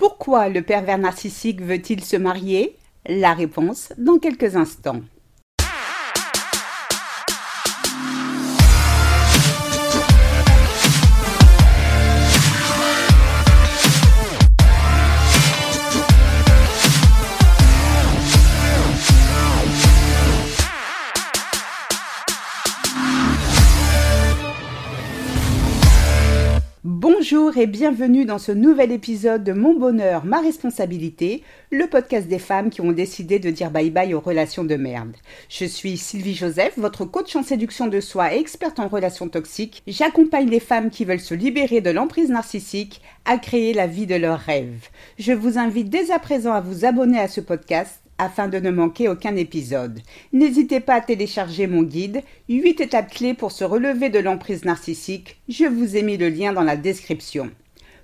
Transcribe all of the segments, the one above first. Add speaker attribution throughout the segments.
Speaker 1: Pourquoi le pervers narcissique veut-il se marier? La réponse dans quelques instants. Bonjour et bienvenue dans ce nouvel épisode de Mon bonheur, ma responsabilité, le podcast des femmes qui ont décidé de dire bye bye aux relations de merde. Je suis Sylvie Joseph, votre coach en séduction de soi et experte en relations toxiques. J'accompagne les femmes qui veulent se libérer de l'emprise narcissique à créer la vie de leurs rêves. Je vous invite dès à présent à vous abonner à ce podcast afin de ne manquer aucun épisode. N'hésitez pas à télécharger mon guide 8 étapes clés pour se relever de l'emprise narcissique. Je vous ai mis le lien dans la description.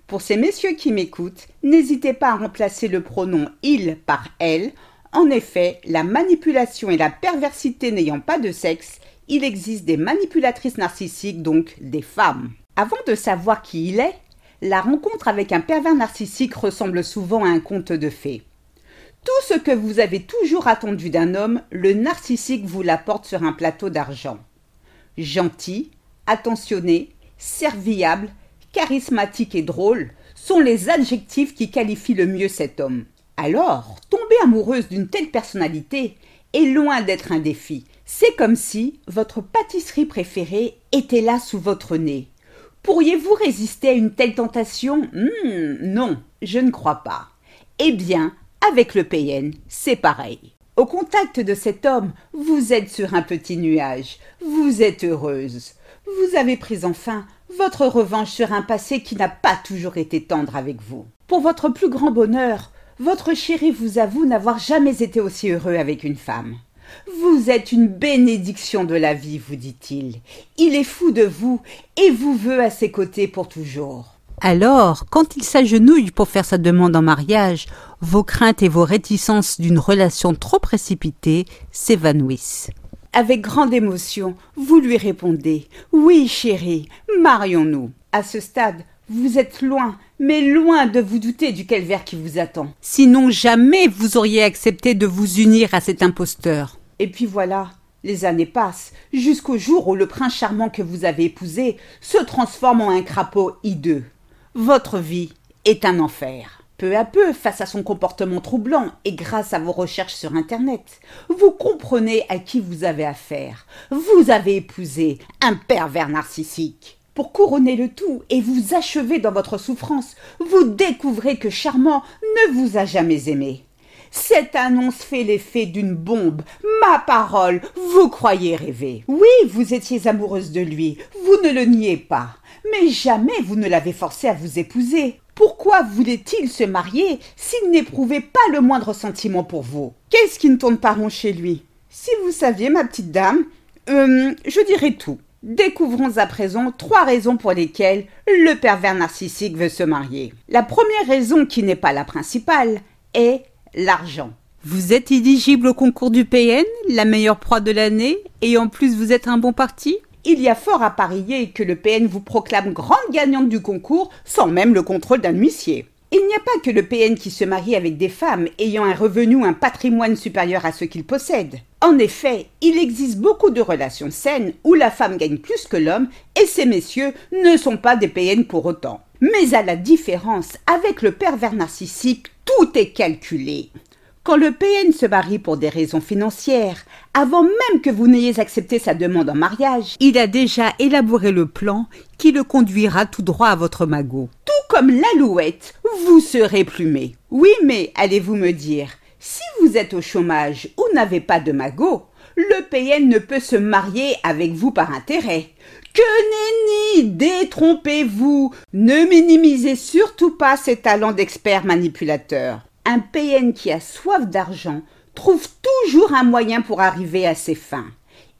Speaker 1: Pour ces messieurs qui m'écoutent, n'hésitez pas à remplacer le pronom il par elle. En effet, la manipulation et la perversité n'ayant pas de sexe, il existe des manipulatrices narcissiques, donc des femmes. Avant de savoir qui il est, la rencontre avec un pervers narcissique ressemble souvent à un conte de fées. Tout ce que vous avez toujours attendu d'un homme, le narcissique vous l'apporte sur un plateau d'argent. Gentil, attentionné, serviable, charismatique et drôle sont les adjectifs qui qualifient le mieux cet homme. Alors, tomber amoureuse d'une telle personnalité est loin d'être un défi. C'est comme si votre pâtisserie préférée était là sous votre nez. Pourriez-vous résister à une telle tentation? Hmm, Non, je ne crois pas. Eh bien, avec le PN, c'est pareil. Au contact de cet homme, vous êtes sur un petit nuage, vous êtes heureuse. Vous avez pris enfin votre revanche sur un passé qui n'a pas toujours été tendre avec vous. Pour votre plus grand bonheur, votre chéri vous avoue n'avoir jamais été aussi heureux avec une femme. Vous êtes une bénédiction de la vie, vous dit-il. Il est fou de vous et vous veut à ses côtés pour toujours. Alors, quand il s'agenouille pour faire sa demande en mariage, vos craintes et vos réticences d'une relation trop précipitée s'évanouissent. Avec grande émotion, vous lui répondez Oui, chérie, marions-nous. À ce stade, vous êtes loin, mais loin de vous douter du calvaire qui vous attend. Sinon, jamais vous auriez accepté de vous unir à cet imposteur. Et puis voilà, les années passent, jusqu'au jour où le prince charmant que vous avez épousé se transforme en un crapaud hideux. Votre vie est un enfer. Peu à peu, face à son comportement troublant et grâce à vos recherches sur Internet, vous comprenez à qui vous avez affaire. Vous avez épousé un pervers narcissique. Pour couronner le tout et vous achever dans votre souffrance, vous découvrez que Charmant ne vous a jamais aimé. Cette annonce fait l'effet d'une bombe. Ma parole, vous croyez rêver. Oui, vous étiez amoureuse de lui, vous ne le niez pas. Mais jamais vous ne l'avez forcé à vous épouser. Pourquoi voulait-il se marier s'il n'éprouvait pas le moindre sentiment pour vous? Qu'est-ce qui ne tourne pas rond chez lui? Si vous saviez, ma petite dame, euh, je dirais tout. Découvrons à présent trois raisons pour lesquelles le pervers narcissique veut se marier. La première raison, qui n'est pas la principale, est l'argent. Vous êtes éligible au concours du PN, la meilleure proie de l'année, et en plus vous êtes un bon parti? Il y a fort à parier que le PN vous proclame grande gagnante du concours sans même le contrôle d'un huissier. Il n'y a pas que le PN qui se marie avec des femmes ayant un revenu ou un patrimoine supérieur à ce qu'il possède. En effet, il existe beaucoup de relations saines où la femme gagne plus que l'homme et ces messieurs ne sont pas des PN pour autant. Mais à la différence, avec le pervers narcissique, tout est calculé. Quand le PN se marie pour des raisons financières, avant même que vous n'ayez accepté sa demande en mariage, il a déjà élaboré le plan qui le conduira tout droit à votre magot. Tout comme l'alouette, vous serez plumé. Oui, mais allez-vous me dire, si vous êtes au chômage ou n'avez pas de magot, le PN ne peut se marier avec vous par intérêt. Que nenni Détrompez-vous Ne minimisez surtout pas ses talents d'expert manipulateur un PN qui a soif d'argent trouve toujours un moyen pour arriver à ses fins.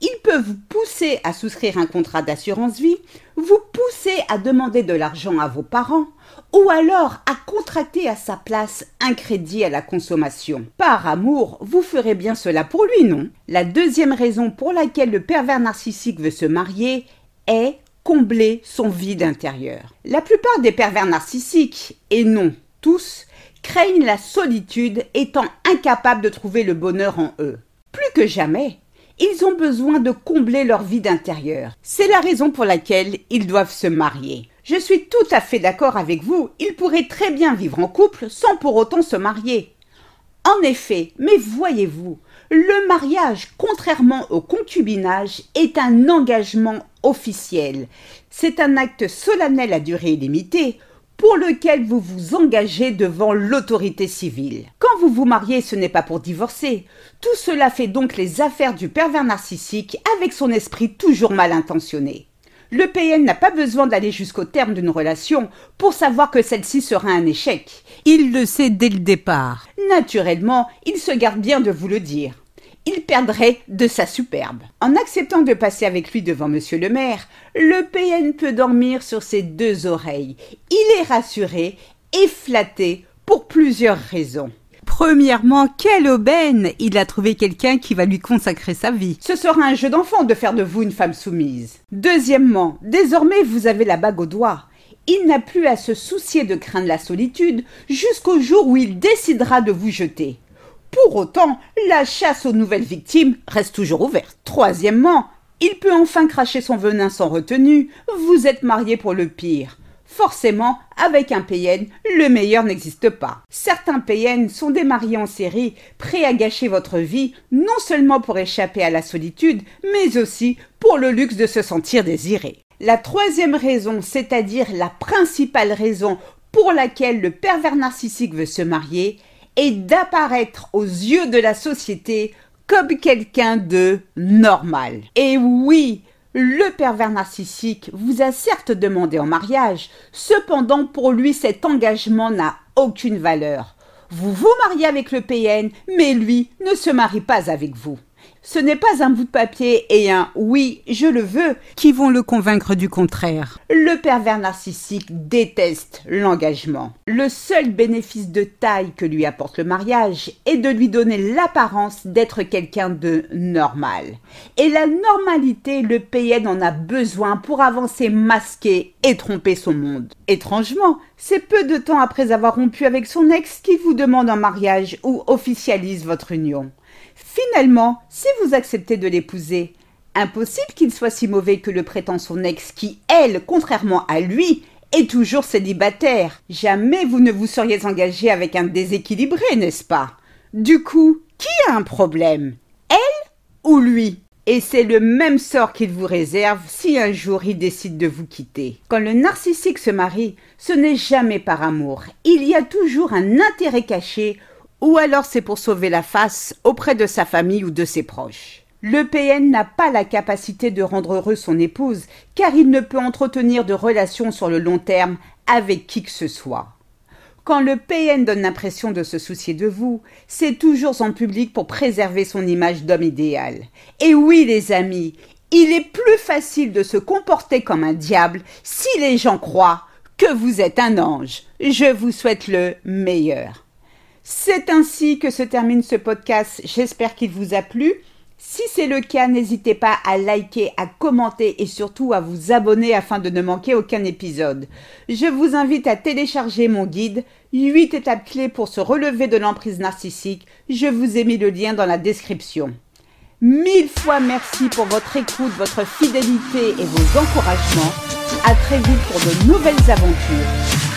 Speaker 1: Il peut vous pousser à souscrire un contrat d'assurance vie, vous pousser à demander de l'argent à vos parents, ou alors à contracter à sa place un crédit à la consommation. Par amour, vous ferez bien cela pour lui, non? La deuxième raison pour laquelle le pervers narcissique veut se marier est combler son vide intérieur. La plupart des pervers narcissiques, et non tous, craignent la solitude étant incapables de trouver le bonheur en eux. Plus que jamais, ils ont besoin de combler leur vide intérieur. C'est la raison pour laquelle ils doivent se marier. Je suis tout à fait d'accord avec vous, ils pourraient très bien vivre en couple sans pour autant se marier. En effet, mais voyez-vous, le mariage, contrairement au concubinage, est un engagement officiel. C'est un acte solennel à durée illimitée pour lequel vous vous engagez devant l'autorité civile. Quand vous vous mariez, ce n'est pas pour divorcer. Tout cela fait donc les affaires du pervers narcissique avec son esprit toujours mal intentionné. Le PN n'a pas besoin d'aller jusqu'au terme d'une relation pour savoir que celle-ci sera un échec. Il le sait dès le départ. Naturellement, il se garde bien de vous le dire il perdrait de sa superbe. En acceptant de passer avec lui devant monsieur le maire, le PN peut dormir sur ses deux oreilles. Il est rassuré et flatté pour plusieurs raisons. Premièrement, quelle aubaine Il a trouvé quelqu'un qui va lui consacrer sa vie. Ce sera un jeu d'enfant de faire de vous une femme soumise. Deuxièmement, désormais vous avez la bague au doigt. Il n'a plus à se soucier de craindre la solitude jusqu'au jour où il décidera de vous jeter. Pour autant, la chasse aux nouvelles victimes reste toujours ouverte. Troisièmement, il peut enfin cracher son venin sans retenue. Vous êtes marié pour le pire. Forcément, avec un PN, le meilleur n'existe pas. Certains PN sont des mariés en série, prêts à gâcher votre vie, non seulement pour échapper à la solitude, mais aussi pour le luxe de se sentir désiré. La troisième raison, c'est-à-dire la principale raison pour laquelle le pervers narcissique veut se marier, et d'apparaître aux yeux de la société comme quelqu'un de normal. Et oui, le pervers narcissique vous a certes demandé en mariage, cependant pour lui cet engagement n'a aucune valeur. Vous vous mariez avec le PN, mais lui ne se marie pas avec vous. Ce n'est pas un bout de papier et un oui, je le veux qui vont le convaincre du contraire. Le pervers narcissique déteste l'engagement. Le seul bénéfice de taille que lui apporte le mariage est de lui donner l'apparence d'être quelqu'un de normal. Et la normalité, le PN en a besoin pour avancer masqué et tromper son monde. Étrangement, c'est peu de temps après avoir rompu avec son ex qu'il vous demande en mariage ou officialise votre union. Finalement, si vous acceptez de l'épouser, impossible qu'il soit si mauvais que le prétend son ex qui, elle, contrairement à lui, est toujours célibataire. Jamais vous ne vous seriez engagé avec un déséquilibré, n'est-ce pas? Du coup, qui a un problème? Elle ou lui? Et c'est le même sort qu'il vous réserve si un jour il décide de vous quitter. Quand le narcissique se marie, ce n'est jamais par amour. Il y a toujours un intérêt caché ou alors c'est pour sauver la face auprès de sa famille ou de ses proches. Le PN n'a pas la capacité de rendre heureux son épouse, car il ne peut entretenir de relations sur le long terme avec qui que ce soit. Quand le PN donne l'impression de se soucier de vous, c'est toujours en public pour préserver son image d'homme idéal. Et oui, les amis, il est plus facile de se comporter comme un diable si les gens croient que vous êtes un ange. Je vous souhaite le meilleur. C'est ainsi que se termine ce podcast. J'espère qu'il vous a plu. Si c'est le cas, n'hésitez pas à liker, à commenter et surtout à vous abonner afin de ne manquer aucun épisode. Je vous invite à télécharger mon guide 8 étapes clés pour se relever de l'emprise narcissique. Je vous ai mis le lien dans la description. Mille fois merci pour votre écoute, votre fidélité et vos encouragements. À très vite pour de nouvelles aventures.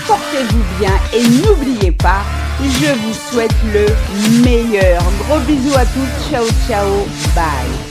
Speaker 1: Portez-vous bien et n'oubliez pas, je vous souhaite le meilleur. Gros bisous à tous. Ciao, ciao. Bye.